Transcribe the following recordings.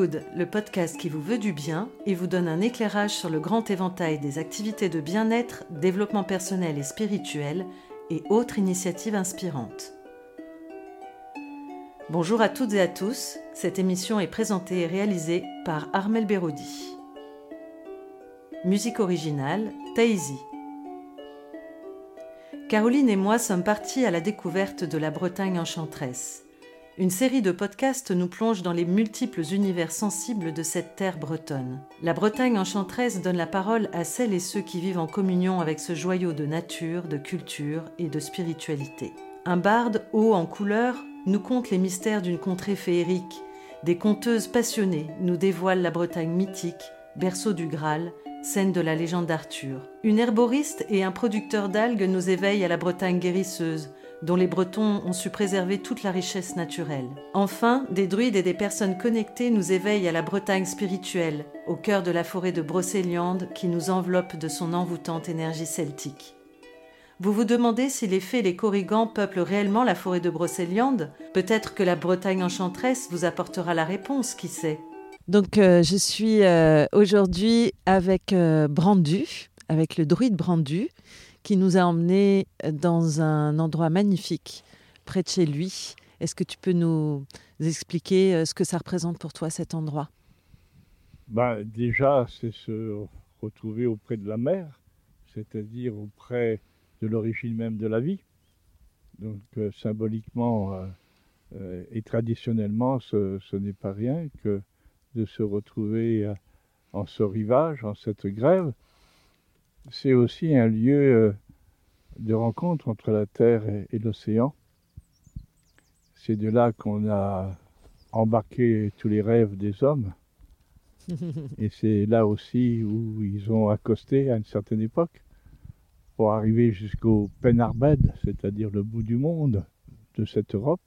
Le podcast qui vous veut du bien et vous donne un éclairage sur le grand éventail des activités de bien-être, développement personnel et spirituel et autres initiatives inspirantes. Bonjour à toutes et à tous, cette émission est présentée et réalisée par Armel Berodi. Musique originale, Taïsi. Caroline et moi sommes partis à la découverte de la Bretagne enchanteresse. Une série de podcasts nous plonge dans les multiples univers sensibles de cette terre bretonne. La Bretagne enchanteresse donne la parole à celles et ceux qui vivent en communion avec ce joyau de nature, de culture et de spiritualité. Un barde haut en couleur nous conte les mystères d'une contrée féerique. Des conteuses passionnées nous dévoilent la Bretagne mythique, berceau du Graal, scène de la légende d'Arthur. Une herboriste et un producteur d'algues nous éveillent à la Bretagne guérisseuse, dont les Bretons ont su préserver toute la richesse naturelle. Enfin, des druides et des personnes connectées nous éveillent à la Bretagne spirituelle, au cœur de la forêt de Brocéliande qui nous enveloppe de son envoûtante énergie celtique. Vous vous demandez si les fées et les corrigans peuplent réellement la forêt de Brocéliande? Peut-être que la Bretagne enchanteresse vous apportera la réponse, qui sait? Donc euh, je suis euh, aujourd'hui avec euh, Brandu, avec le druide Brandu, qui nous a emmenés dans un endroit magnifique près de chez lui. Est-ce que tu peux nous expliquer ce que ça représente pour toi cet endroit? Ben, Déjà, c'est se retrouver auprès de la mer, c'est-à-dire auprès de l'origine même de la vie. Donc euh, symboliquement euh, euh, et traditionnellement, ce n'est pas rien que de se retrouver en ce rivage, en cette grève. C'est aussi un lieu de rencontre entre la terre et, et l'océan. C'est de là qu'on a embarqué tous les rêves des hommes. et c'est là aussi où ils ont accosté à une certaine époque pour arriver jusqu'au Penarbed, c'est-à-dire le bout du monde de cette Europe.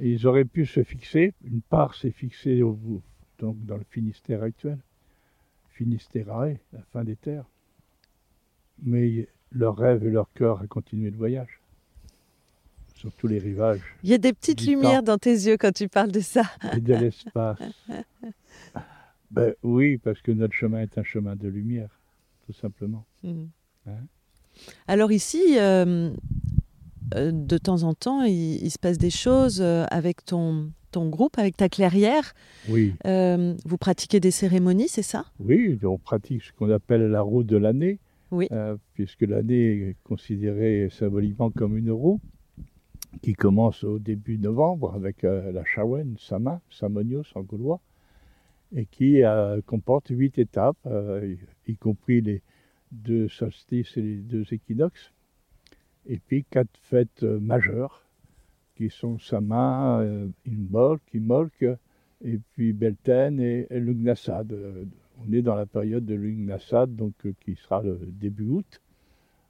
Et ils auraient pu se fixer, une part s'est fixée au bout, donc dans le Finistère actuel, Finisterae, la fin des terres. Mais leur rêve et leur cœur a continué le voyage sur tous les rivages. Il y a des petites lumières dans tes yeux quand tu parles de ça. Et de l'espace. ben, oui, parce que notre chemin est un chemin de lumière, tout simplement. Mmh. Hein? Alors ici, euh, euh, de temps en temps, il, se passe des choses euh, avec ton, ton groupe, avec ta clairière. Oui. vous pratiquez des cérémonies, c'est ça? Oui, on pratique ce qu'on appelle la roue de l'année, oui. puisque l'année est considérée symboliquement comme une roue qui commence au début novembre avec la Chawen, Sama, Samonios en gaulois, et qui comporte huit étapes, y compris les, deux solstices et les deux équinoxes, et puis quatre fêtes euh, majeures qui sont Sama, euh, Imbolc, Imolc, et puis Belten et, Lugnassad. On est dans la période de Lugnassad, donc euh, qui sera le début août,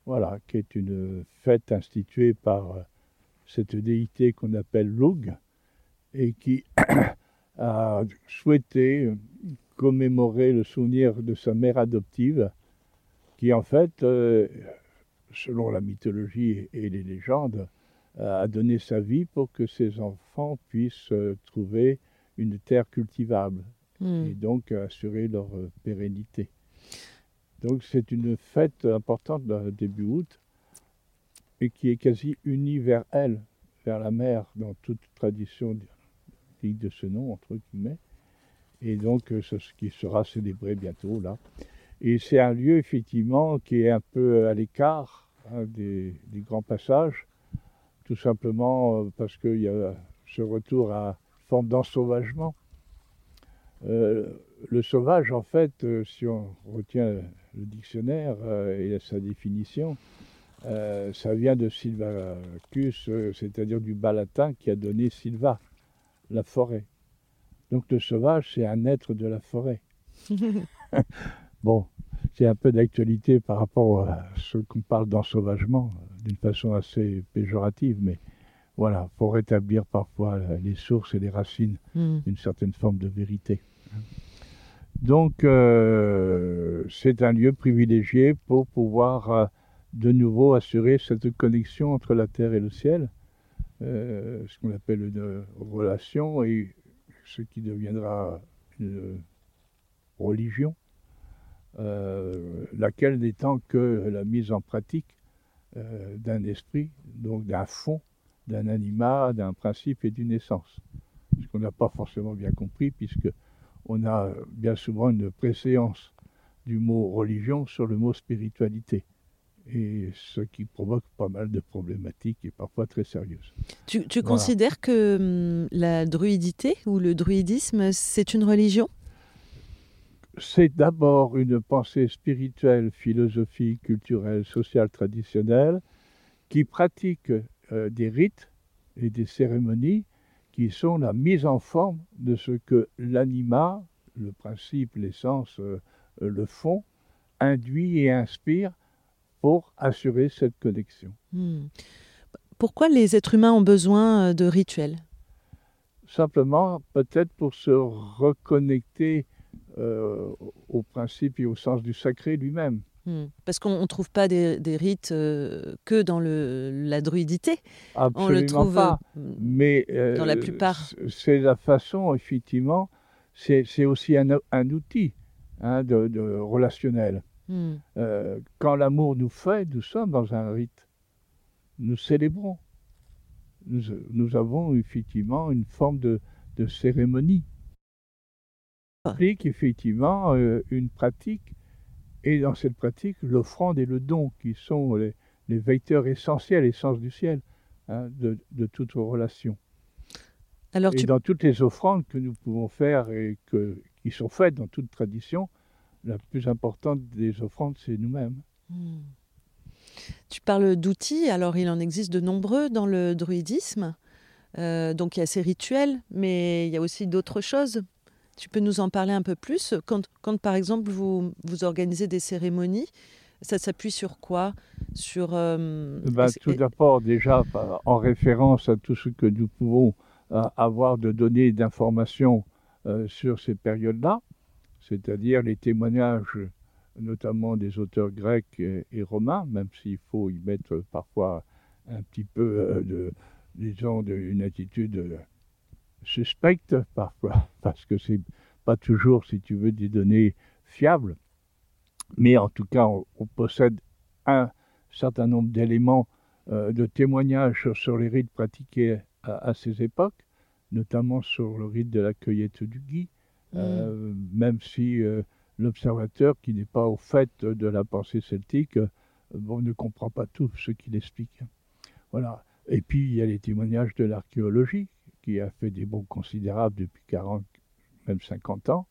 voilà, qui est une fête instituée par cette déité qu'on appelle Lug, et qui a souhaité commémorer le souvenir de sa mère adoptive, qui en fait, euh, selon la mythologie et les légendes, a donné sa vie pour que ses enfants puissent euh, trouver une terre cultivable hmm. et donc assurer leur euh, pérennité. Donc c'est une fête importante début août et qui est quasi unie vers elle, vers la mer, dans toute tradition de ce nom, entre guillemets. Et donc ce qui sera célébré bientôt là. Et c'est un lieu effectivement qui est un peu à l'écart hein, des, grands passages, tout simplement euh, parce qu'il y a ce retour à forme d'ensauvagement. Euh, le sauvage, en fait, euh, si on retient le dictionnaire et sa définition, ça vient de Silvacus, c'est-à-dire du bas latin qui a donné Silva, la forêt. Donc le sauvage, c'est un être de la forêt. Bon, c'est un peu d'actualité par rapport à ce qu'on parle d'ensauvagement, d'une façon assez péjorative, mais voilà, pour rétablir parfois les sources et les racines hmm. d'une certaine forme de vérité. Donc, euh, c'est un lieu privilégié pour pouvoir euh, de nouveau assurer cette connexion entre la terre et le ciel, euh, ce qu'on appelle une relation et ce qui deviendra une religion, laquelle n'étant que la mise en pratique d'un esprit, donc d'un fond, d'un anima, d'un principe et d'une essence. Ce qu'on n'a pas forcément bien compris, puisque on a bien souvent une préséance du mot religion sur le mot spiritualité. Et ce qui provoque pas mal de problématiques et parfois très sérieuses. Tu, considères que hum, la druidité ou le druidisme, c'est une religion? C'est d'abord une pensée spirituelle, philosophique, culturelle, sociale, traditionnelle, qui pratique euh, des rites et des cérémonies qui sont la mise en forme de ce que l'anima, le principe, l'essence, euh, le fond, induit et inspire pour assurer cette connexion. Hmm. Pourquoi les êtres humains ont besoin euh, de rituels? Simplement, peut-être pour se reconnecter euh, au principe et au sens du sacré lui-même. Hmm. Parce qu'on ne trouve pas des, rites euh, que dans le, la druidité. Absolument on le trouve pas. Mais dans la plupart. C'est la façon, effectivement, c'est aussi un, un outil hein, de, de, relationnel. Hmm. Euh, quand l'amour nous fait, nous sommes dans un rite. Nous célébrons. Nous, avons effectivement une forme de, cérémonie. Ça implique effectivement euh, une pratique, et dans cette pratique, l'offrande et le don, qui sont les, vecteurs essentiels, essence du ciel, hein, de, de toute relation. Alors et dans toutes les offrandes que nous pouvons faire et que, qui sont faites dans toute tradition, la plus importante des offrandes, c'est nous-mêmes. Hmm. Tu parles d'outils, alors il en existe de nombreux dans le druidisme. Euh, donc il y a ces rituels, mais il y a aussi d'autres choses. Tu peux nous en parler un peu plus quand, quand, par exemple, vous, vous organisez des cérémonies, ça s'appuie sur quoi? Sur, euh, ben, Tout d'abord, déjà, en référence à tout ce que nous pouvons euh, avoir de données d'informations sur ces périodes-là c'est-à-dire les témoignages notamment des auteurs grecs et, romains, même s'il faut y mettre parfois un petit peu euh, de, disons, d'une attitude suspecte parfois, parce que c'est pas toujours, si tu veux, des données fiables. Mais en tout cas, on, possède un certain nombre d'éléments euh, de témoignages sur, les rites pratiqués à, ces époques, notamment sur le rite de la cueillette du gui, euh, même si euh, l'observateur qui n'est pas au fait de la pensée celtique bon, ne comprend pas tout ce qu'il explique. Voilà. Et puis il y a les témoignages de l'archéologie qui a fait des bons considérables depuis 40, même 50 ans,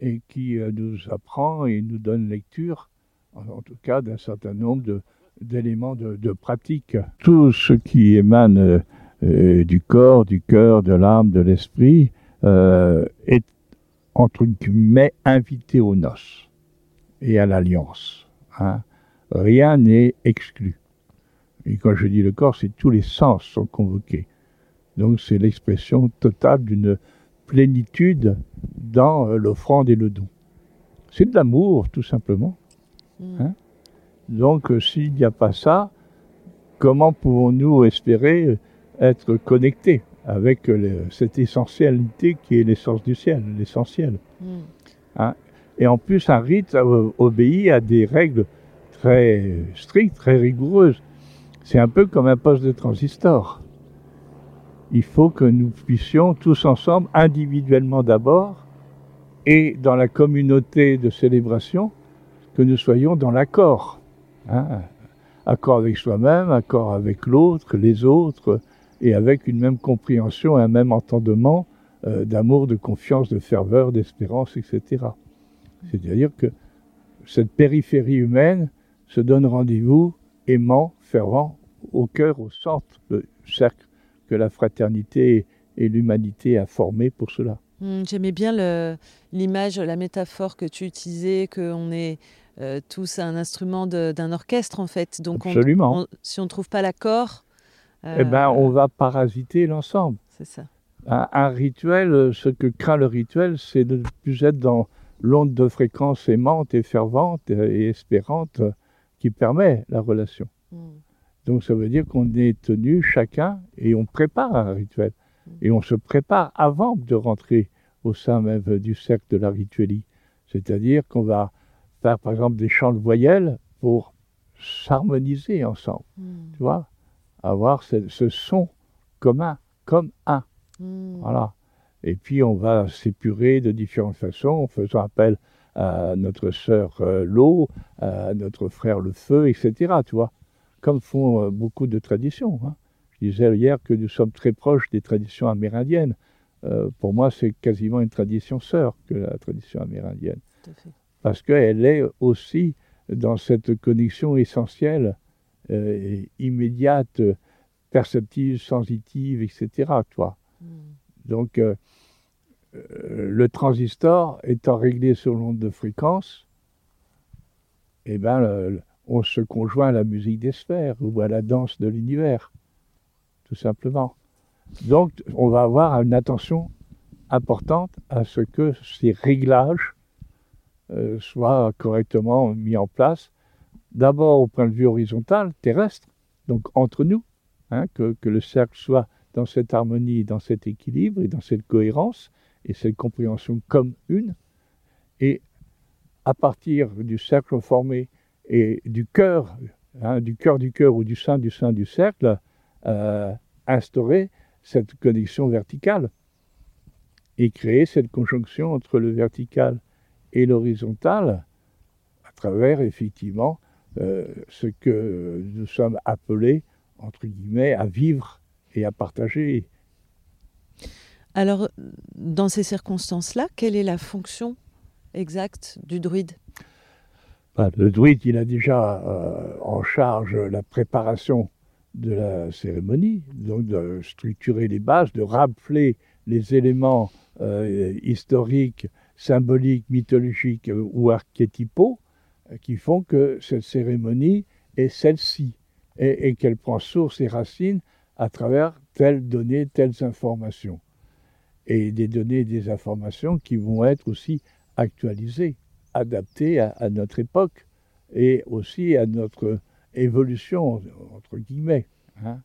et qui nous apprend et nous donne lecture, en, tout cas, d'un certain nombre d'éléments de, pratique. Tout ce qui émane du corps, du cœur, de l'âme, de l'esprit, est entre guillemets, invité aux noces et à l'alliance. Hein. Rien n'est exclu. Et quand je dis le corps, c'est tous les sens sont convoqués. Donc c'est l'expression totale d'une plénitude dans euh, l'offrande et le don. C'est de l'amour, tout simplement. Mm. Hein. Donc euh, s'il n'y a pas ça, comment pouvons-nous espérer euh, être connectés avec cette essentialité qui est l'essence du ciel, l'essentiel. Hmm. Hein? Et en plus, un rite obéit à des règles très strictes, très rigoureuses. C'est un peu comme un poste de transistor. Il faut que nous puissions tous ensemble, individuellement d'abord, et dans la communauté de célébration, que nous soyons dans l'accord. Hein. Accord avec soi-même, accord avec l'autre, les autres, et avec une même compréhension un même entendement euh, d'amour, de confiance, de ferveur, d'espérance, etc. C'est-à-dire que cette périphérie humaine se donne rendez-vous aimant, fervent, au cœur, au centre du cercle que la fraternité et l'humanité a formé pour cela. Hmm, j'aimais bien l'image, la métaphore que tu utilisais, qu'on est euh, tous un instrument d'un orchestre en fait. Donc Absolument. si on ne trouve pas l'accord, eh ben, on euh, va parasiter l'ensemble. C'est ça. Un, rituel, ce que craint le rituel, c'est de ne plus être dans l'onde de fréquence aimante et fervente et espérante qui permet la relation. Hmm. Donc ça veut dire qu'on est tenu chacun et on prépare un rituel. Et on se prépare avant de rentrer au sein même du cercle de la rituelie. C'est-à-dire qu'on va faire par exemple des chants de voyelles pour s'harmoniser ensemble. Mm. Tu vois? Avoir ce, ce son commun, comme un. Mm. Voilà. Et puis on va s'épurer de différentes façons en faisant appel à notre sœur euh, l'eau, à notre frère le feu, etc. Tu vois Comme font euh, beaucoup de traditions. hein. Je disais hier que nous sommes très proches des traditions amérindiennes. Euh, pour moi, c'est quasiment une tradition sœur que la tradition amérindienne Tout à fait. parce qu'elle est aussi dans cette connexion essentielle, euh, et immédiate, perceptive, sensitive, etc. tu vois. Mm. Donc, euh, le transistor étant réglé sur l'onde de fréquence, eh ben, le- on se conjoint à la musique des sphères ou à la danse de l'univers, tout simplement. Donc, on va avoir une attention importante à ce que ces réglages euh, soient correctement mis en place, d'abord au point de vue horizontal, terrestre, donc entre nous, hein, que, que le cercle soit dans cette harmonie, dans cet équilibre et dans cette cohérence et cette compréhension comme une. Et à partir du cercle formé et du cœur, hein, du cœur du cœur ou du sein du sein du cercle, euh, instaurer cette connexion verticale et créer cette conjonction entre le vertical et l'horizontal à travers effectivement euh, ce que nous sommes appelés, entre guillemets, à vivre et à partager. Alors, dans ces circonstances-là, quelle est la fonction exacte du druide? Le druide, il a déjà euh, en charge la préparation de la cérémonie, donc de structurer les bases, de rappeler les éléments euh, historiques, symboliques, mythologiques euh, ou archétypaux qui font que cette cérémonie est celle-ci et, et qu'elle prend source et racine à travers telles données, telles informations. Et des données et des informations qui vont être aussi actualisées adapté à, à notre époque et aussi à notre évolution, entre guillemets, hein,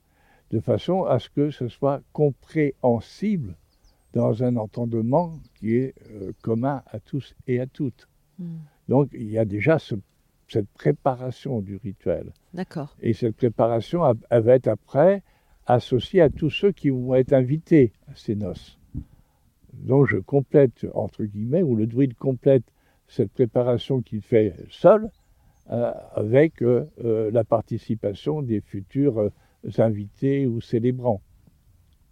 de façon à ce que ce soit compréhensible dans un entendement qui est euh, commun à tous et à toutes. Mm. Donc il y a déjà ce- cette préparation du rituel. D'accord. Et cette préparation elle va être après associée à tous ceux qui vont être invités à ces noces. Donc je complète, entre guillemets, ou le druide complète cette préparation qu'il fait seul euh, avec euh, euh, la participation des futurs invités ou célébrants.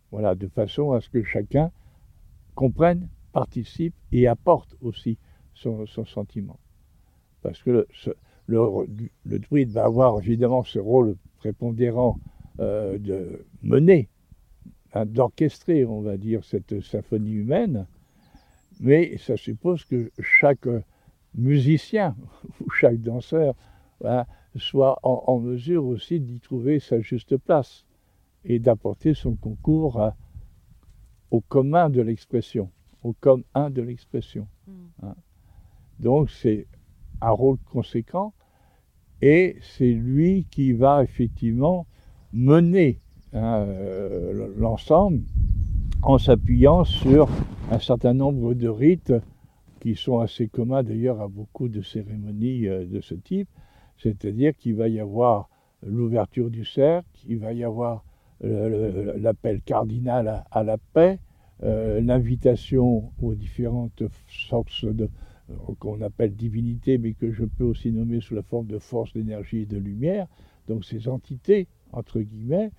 Voilà, de façon à ce que chacun comprenne, participe et apporte aussi son, sentiment. Parce que le, druide va avoir évidemment ce rôle prépondérant de mener, hein, d'orchestrer, on va dire, cette symphonie humaine, mais ça suppose que chaque musicien ou chaque danseur voilà, soit en, en mesure aussi d'y trouver sa juste place et d'apporter son concours à- au commun de l'expression, au commun de l'expression. hein. Donc c'est un rôle conséquent et c'est lui qui va effectivement mener hein, euh, l'ensemble en s'appuyant sur un certain nombre de rites qui sont assez communs d'ailleurs à beaucoup de cérémonies euh, de ce type, c'est-à-dire qu'il va y avoir l'ouverture du cercle, il va y avoir euh, l'appel cardinal à, la paix, euh, l'invitation aux différentes euh, qu'on appelle divinités, mais que je peux aussi nommer sous la forme de force, d'énergie et de lumière. Donc ces entités, entre guillemets,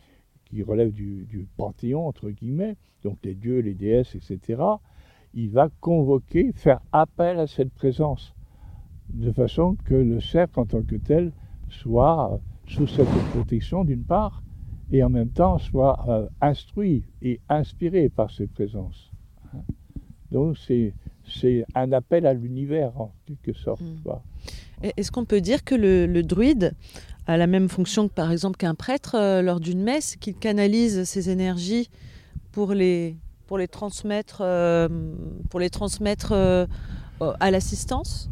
qui relèvent du, du panthéon, entre guillemets, donc les dieux, les déesses, etc., il va convoquer, faire appel à cette présence, de façon que le cercle en tant que tel soit sous cette protection d'une part, et en même temps soit euh, instruit et inspiré par ces présences. Donc c'est c'est un appel à l'univers en quelque sorte. Mm. Et Est-ce qu'on peut dire que le, le druide a la même fonction que par exemple qu'un prêtre euh, lors d'une messe, qu'il canalise ses énergies pour les, pour les transmettre, euh, pour les transmettre euh, à l'assistance?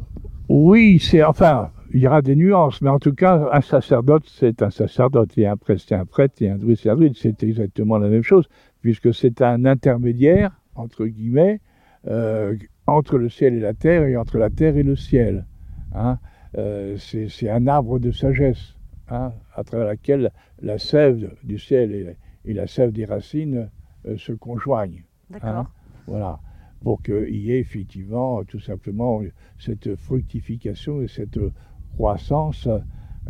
Oui, c'est enfin, il y aura des nuances, mais en tout cas, un sacerdote, c'est un sacerdote, et un prêtre, c'est un prêtre, et un druide, c'est un druide, c'est exactement la même chose. puisque c'est un intermédiaire, entre guillemets, entre le ciel et la terre et entre la terre et le ciel. Hein. C'est un arbre de sagesse, hein, à travers laquelle la sève du ciel et, la sève des racines euh, se conjoignent. D'accord. Hein. voilà. Pour qu'il y ait effectivement tout simplement cette fructification et cette croissance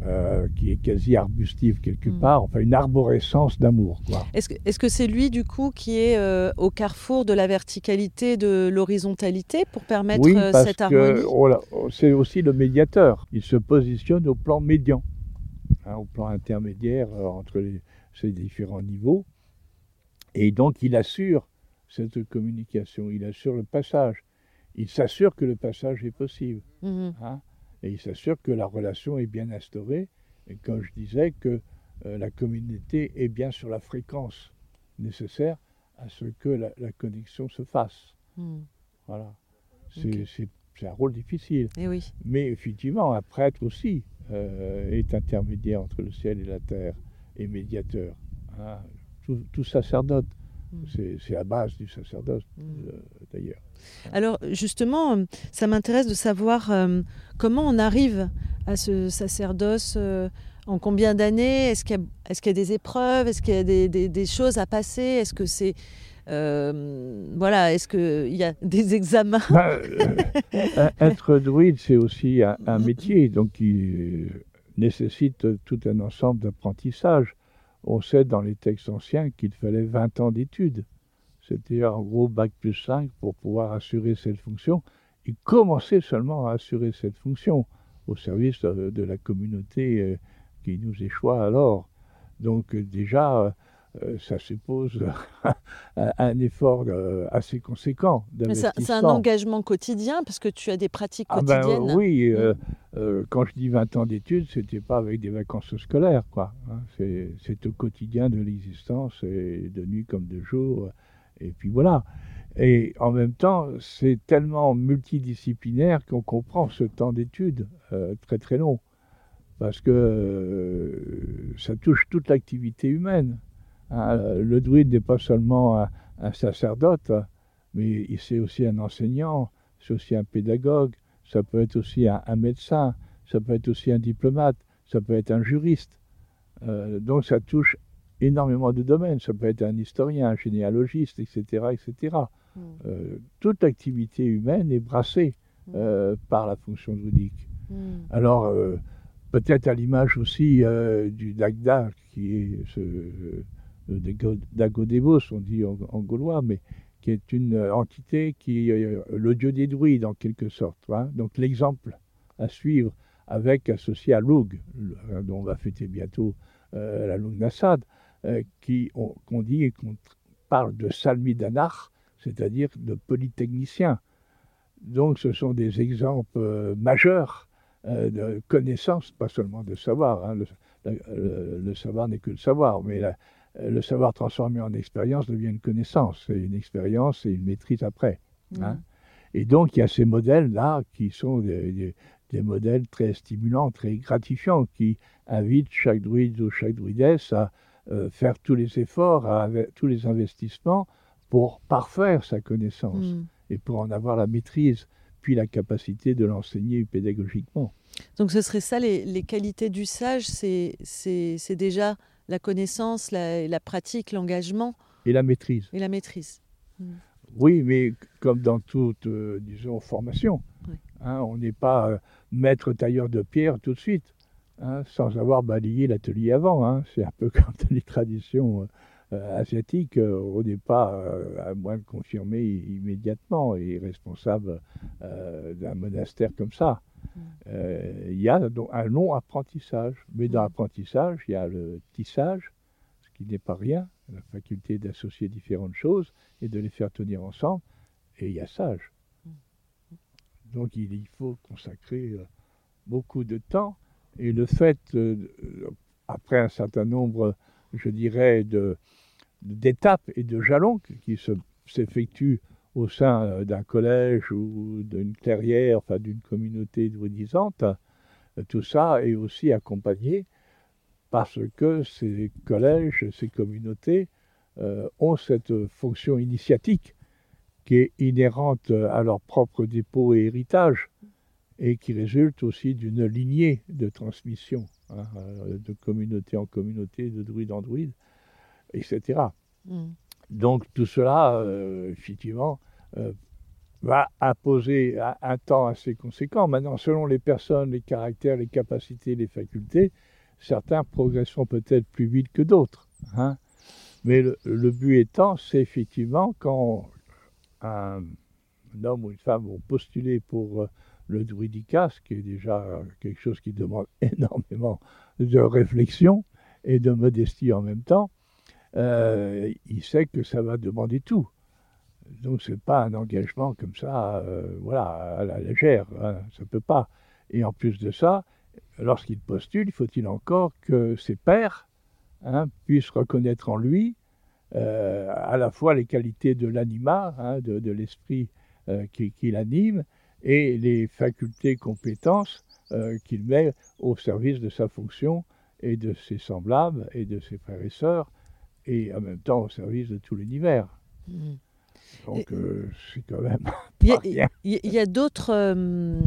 euh, qui est quasi arbustive quelque hmm. part, enfin une arborescence d'amour. Est-ce que c'est lui du coup qui est euh, au carrefour de la verticalité, de l'horizontalité pour permettre oui, euh, parce cette harmonie? C'est aussi le médiateur. Il se positionne au plan médian, hein, au plan intermédiaire entre ces différents niveaux. Et donc il assure cette communication, il assure le passage. Il s'assure que le passage est possible. Mmh hein et il s'assure que la relation est bien instaurée. Et comme je disais, que euh, la communauté est bien sur la fréquence nécessaire à ce que la, connexion se fasse. Hmm. Voilà. C'est un rôle difficile. Et eh oui. Mais effectivement, un prêtre aussi euh, est intermédiaire entre le ciel et la terre et médiateur. Hein. Tout, sacerdote, hmm. c'est la base du sacerdoce hmm. euh, d'ailleurs. Alors justement, ça m'intéresse de savoir euh, comment on arrive à ce sacerdoce. Euh, en combien d'années? Est-ce qu'il y, a des épreuves? Est-ce qu'il y a des, choses à passer? Est-ce que c'est euh, voilà, est-ce qu'il y a des examens bah, Être druide, c'est aussi un, métier, donc il nécessite tout un ensemble d'apprentissages. On sait dans les textes anciens qu'il fallait 20 ans d'études. C'était en gros bac plus 5 pour pouvoir assurer cette fonction et commencer seulement à assurer cette fonction au service de, la communauté euh, qui nous échoit alors. Donc euh, déjà, euh, ça suppose un effort assez conséquent C'est un engagement quotidien parce que tu as des pratiques ah ben, quotidiennes. oui, mm. quand je dis 20 ans d'études, c'était pas avec des vacances scolaires, quoi. Hein. c'est au quotidien de l'existence, de nuit comme de jour. Et puis voilà. Et en même temps, c'est tellement multidisciplinaire qu'on comprend ce temps d'études euh, très très long. Parce que euh, ça touche toute l'activité humaine. Hein. le druide n'est pas seulement un, sacerdote, mais c'est aussi un enseignant, c'est aussi un pédagogue, ça peut être aussi un, médecin, ça peut être aussi un diplomate, ça peut être un juriste. Euh, donc ça touche énormément de domaines. Ça peut être un historien, un généalogiste, etc. etc. Mm. Euh, toute activité humaine est brassée mm. euh, par la fonction druidique. Mm. Alors, euh, peut-être à l'image aussi du Dagda, qui est ce, Dagodebos, on dit en, gaulois, mais qui est une entité qui est le dieu des druides en quelque sorte. Hein. Donc l'exemple à suivre avec associé à Loug, dont on va fêter bientôt la Loug Nassad, euh, qu'on dit et qu'on parle de salmidanar, c'est-à-dire de polytechnicien. Donc ce sont des exemples euh, majeurs euh, de connaissance, pas seulement de savoir. Hein. Le, savoir n'est que le savoir, mais le savoir transformé en expérience devient une connaissance, et une expérience et une maîtrise après. Hein. Et donc il y a ces modèles-là qui sont des, des, modèles très stimulants, très gratifiants, qui invitent chaque druide ou chaque druidesse à, euh, faire tous les efforts, tous les investissements pour parfaire sa connaissance hmm. et pour en avoir la maîtrise, puis la capacité de l'enseigner pédagogiquement. Donc ce serait ça, les, qualités du sage, c'est déjà la connaissance, la, pratique, l'engagement. Et la maîtrise. Et la maîtrise. Hmm. Oui, mais comme dans toute, euh, disons, formation, hein, on n'est pas euh, maître tailleur de pierre tout de suite. Hein, sans avoir balayé l'atelier avant. Hein. C'est un peu comme dans les traditions euh, asiatiques, on n'est pas, à moins de confirmer immédiatement, et responsable d'un monastère comme ça. Mm. Il y a donc un long apprentissage, mais dans mm. l'apprentissage, il y a le tissage, ce qui n'est pas rien, la faculté d'associer différentes choses et de les faire tenir ensemble, et il y a sage. Mm. Donc il faut consacrer beaucoup de temps et le fait, euh, après un certain nombre, je dirais, d'étapes et de jalons qui s'effectuent au sein euh, d'un collège ou d'une clairière, enfin d'une communauté druidisante, euh, tout ça est aussi accompagné parce que ces collèges, ces communautés ont cette fonction initiatique qui est inhérente à leur propre dépôt et héritage et qui résulte aussi d'une lignée de transmission, hein, de communauté en communauté, de druide en druide, etc. Donc tout cela, effectivement, va imposer un temps assez conséquent. Maintenant, selon les personnes, les caractères, les capacités, les facultés, certains progresseront peut-être plus vite que d'autres. Hein. Mais le, but étant, c'est effectivement quand un, homme ou une femme vont postuler pour euh, le druidica, ce qui est déjà quelque chose qui demande énormément de réflexion et de modestie en même temps, euh, il sait que ça va demander tout. Donc ce n'est pas un engagement comme ça, euh, voilà, à la légère, hein, ça ne peut pas. Et en plus de ça, lorsqu'il postule, faut-il encore que ses pairs hein, puissent reconnaître en lui euh, à la fois les qualités de l'anima, hein, de, l'esprit euh, qui, l'anime, et les facultés, compétences qu'il met au service de sa fonction et de ses semblables et de ses frères et sœurs, et en même temps au service de tout l'univers. Mmh. Donc, euh, c'est quand même. Il y, a, d'autres euh,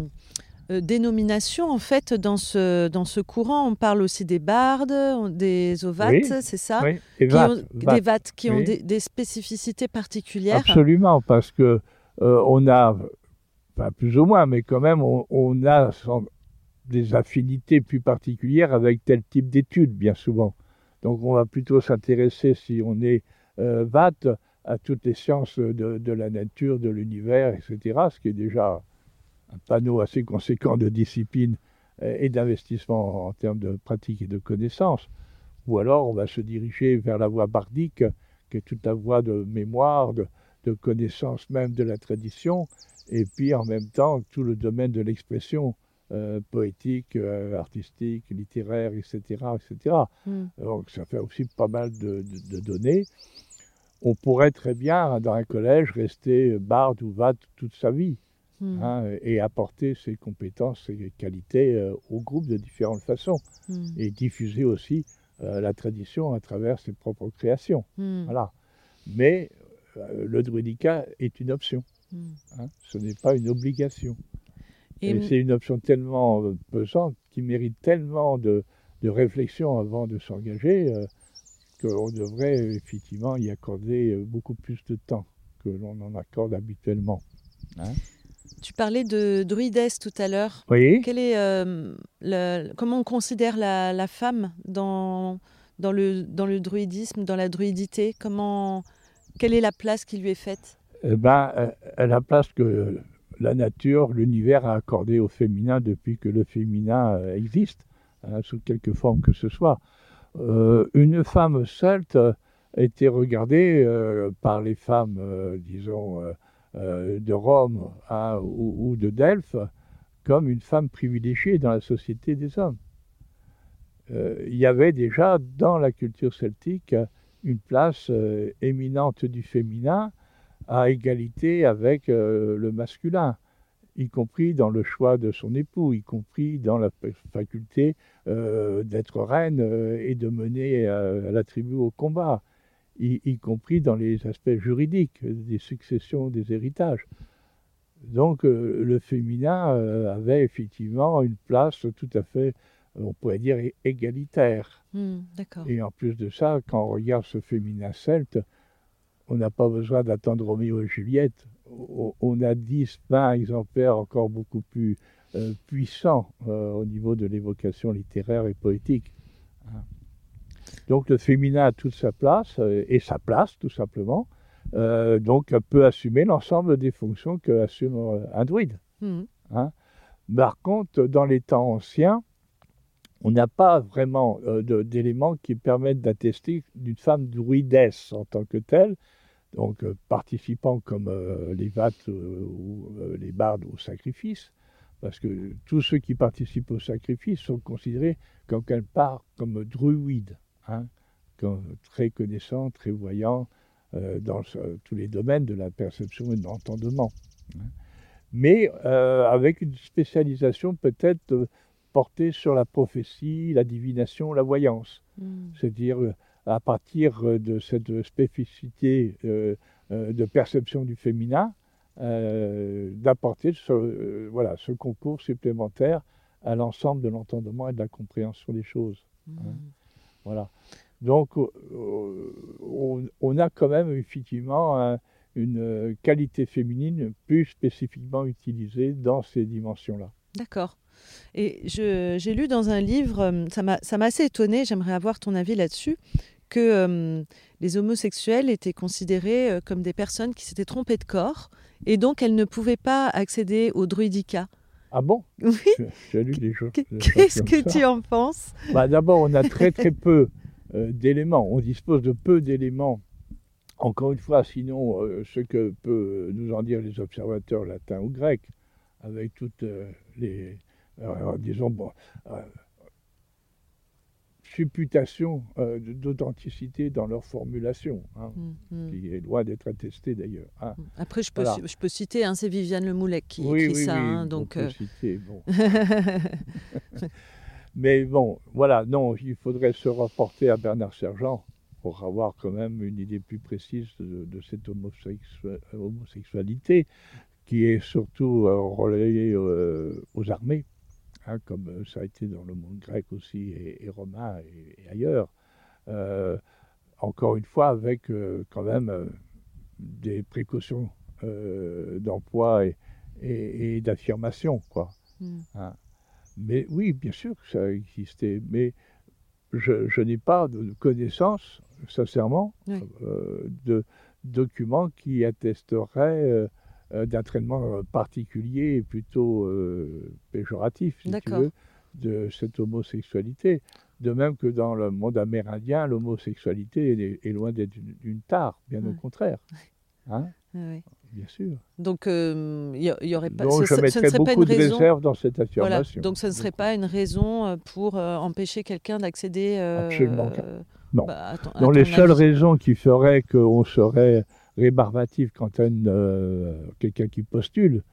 euh, dénominations, en fait, dans ce, dans ce courant. On parle aussi des bardes, des ovates, c'est ça? oui. Des vates, qui ont des, spécificités particulières? Absolument, parce que on a, pas plus ou moins, mais quand même, on, a des affinités plus particulières avec tel type d'études, bien souvent. Donc, on va plutôt s'intéresser, si on est vate, à toutes les sciences de, la nature, de l'univers, etc., ce qui est déjà un panneau assez conséquent de discipline et d'investissement en termes de pratique et de connaissances. Ou alors on va se diriger vers la voie bardique, qui est toute la voie de mémoire, de, connaissance même de la tradition, et puis en même temps tout le domaine de l'expression euh, poétique, euh, artistique, littéraire, etc. etc. Hmm. Donc ça fait aussi pas mal de données on pourrait très bien, dans un collège, rester barde ou vate toute sa vie hmm. hein, et apporter ses compétences, ses qualités euh, au groupe de différentes façons hmm. et diffuser aussi la tradition à travers ses propres créations. Voilà. Mais le druidica est une option. Hein, ce n'est pas une obligation. Et, c'est une option tellement pesante qui mérite tellement de, de réflexion avant de s'engager qu'on devrait effectivement y accorder euh, beaucoup plus de temps que l'on en accorde habituellement. Hein? tu parlais de druidesse tout à l'heure. Oui. Quel est, euh, comment on considère la, femme dans, dans, le, dans le druidisme, dans la druidité? Comment, Quelle est la place qui lui est faite? Eh ben, euh, La place que la nature, l'univers a accordée au féminin depuis que le féminin existe, hein, sous quelque forme que ce soit. Euh, une femme celte était regardée euh, par les femmes, euh, disons, de Rome hein, ou, de Delphes comme une femme privilégiée dans la société des hommes. il y avait déjà dans la culture celtique une place éminente du féminin à égalité avec le masculin y compris dans le choix de son époux, y compris dans la faculté euh, d'être reine euh, et de mener euh, la tribu au combat, y, compris dans les aspects juridiques des successions, des héritages. Donc le féminin avait effectivement une place tout à fait, on pourrait dire, égalitaire. Hmm, et en plus de ça, quand on regarde ce féminin celte, on n'a pas besoin d'attendre Roméo et Juliette on a 10, 20 exemplaires encore beaucoup plus euh, puissants euh, au niveau de l'évocation littéraire et poétique. Hein. Donc le féminin a toute sa place, euh, et sa place tout simplement, donc peut assumer l'ensemble des fonctions que assume un druide. Mmh. Hein. Par contre, dans les temps anciens, on n'a pas vraiment d'éléments qui permettent d'attester d'une femme druidesse en tant que telle, donc euh, participant comme euh, les vates euh, ou les bardes au sacrifice, parce que tous ceux qui participent au sacrifice sont considérés comme quelque part comme druides, hein, très connaissants, très voyants dans tous les domaines de la perception et de l'entendement. Hein. Mais avec une spécialisation peut-être portée sur la prophétie, la divination, la voyance. Hmm. C'est-à-dire à partir de cette spécificité de perception du féminin, d'apporter ce, voilà, ce concours supplémentaire à l'ensemble de l'entendement et de la compréhension des choses. Hein. Mmh. Voilà. Donc, on, a quand même effectivement une qualité féminine plus spécifiquement utilisée dans ces dimensions-là. D'accord. Et j'ai lu dans un livre, euh, ça m'a assez étonné, j'aimerais avoir ton avis là-dessus, que euh, les homosexuels étaient considérés euh, comme des personnes qui s'étaient trompées de corps et donc elles ne pouvaient pas accéder au druidica. Ah bon? Oui. J'ai lu des choses. Qu'est-ce que tu en penses? Bah, D'abord, on a très très peu d'éléments. On dispose de peu d'éléments. Encore une fois, sinon, ce que peuvent nous en dire les observateurs latins ou grecs, avec toutes les, disons, bon, euh, supputation euh, d'authenticité dans leur formulation, hein, mmh, mmh. qui est loin d'être attestée d'ailleurs. Hein. Mmh. Après, je peux, je peux citer, hein, c'est Viviane Lemoulec qui écrit ça. Oui, donc, euh, citer, bon. Mais bon, voilà, non, il faudrait se rapporter à Bernard Sergent pour avoir quand même une idée plus précise de, cette homosexualité qui est surtout relayée aux armées. Hein, comme euh, ça a été dans le monde grec aussi et, romain et, ailleurs. Euh, encore une fois, avec euh, quand même des précautions d'emploi et, d'affirmation, quoi. Hmm. Hein. Mais oui, bien sûr que ça existait, mais je, n'ai pas de connaissance, sincèrement, de documents qui attesteraient d'un traitement euh, particulier et plutôt euh, péjoratif, si tu veux, de cette homosexualité. De même que dans le monde amérindien, l'homosexualité est, loin d'être une, tare, bien au contraire. Hein Bien sûr. Donc, il y, aurait pas. Donc, je mettrais beaucoup de réserve dans cette affirmation. Donc, ce ne serait pas une raison pour empêcher quelqu'un d'accéder. Absolument. non. Bah, dans les seules raisons qui feraient qu'on serait rébarbatif quand euh, quelqu'un qui postule,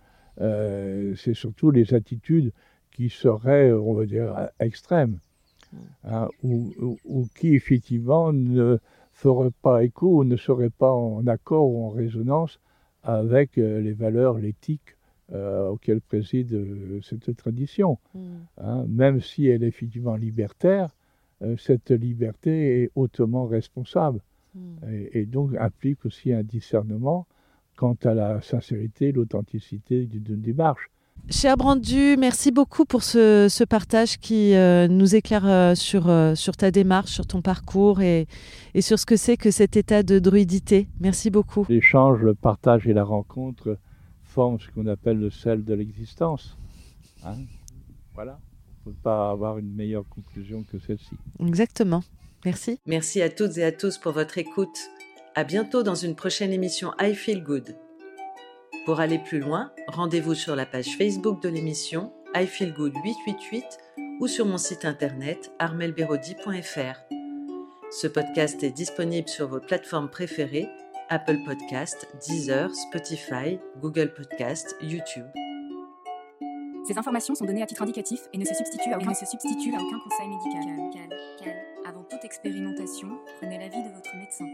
euh, c'est surtout les attitudes qui seraient, on va dire, extrêmes, hein, ou, qui effectivement ne feraient pas écho ou ne seraient pas en accord ou en résonance avec euh, les valeurs, l'éthique auxquelles préside cette tradition. Mm. Hein, même si elle est effectivement libertaire, cette liberté est hautement responsable. Hmm. Et, donc implique aussi un discernement quant à la sincérité, l'authenticité d'une démarche. Cher Brandu, merci beaucoup pour ce, partage qui euh, nous éclaire euh, sur, euh, sur ta démarche, sur ton parcours et, et sur ce que c'est que cet état de druidité. Merci beaucoup. L'échange, le partage et la rencontre forment ce qu'on appelle le sel de l'existence. Hein. voilà, on ne peut pas avoir une meilleure conclusion que celle-ci. Exactement. Merci. Merci à toutes et à tous pour votre écoute. À bientôt dans une prochaine émission I Feel Good. Pour aller plus loin, rendez-vous sur la page Facebook de l'émission I Feel Good 888 ou sur mon site internet armelberodi.fr. Ce podcast est disponible sur vos plateformes préférées Apple Podcast, Deezer, Spotify, Google Podcast, YouTube. Ces informations sont données à titre indicatif et ne se substituent à aucun, conseil médical. Avant toute expérimentation, prenez l'avis de votre médecin.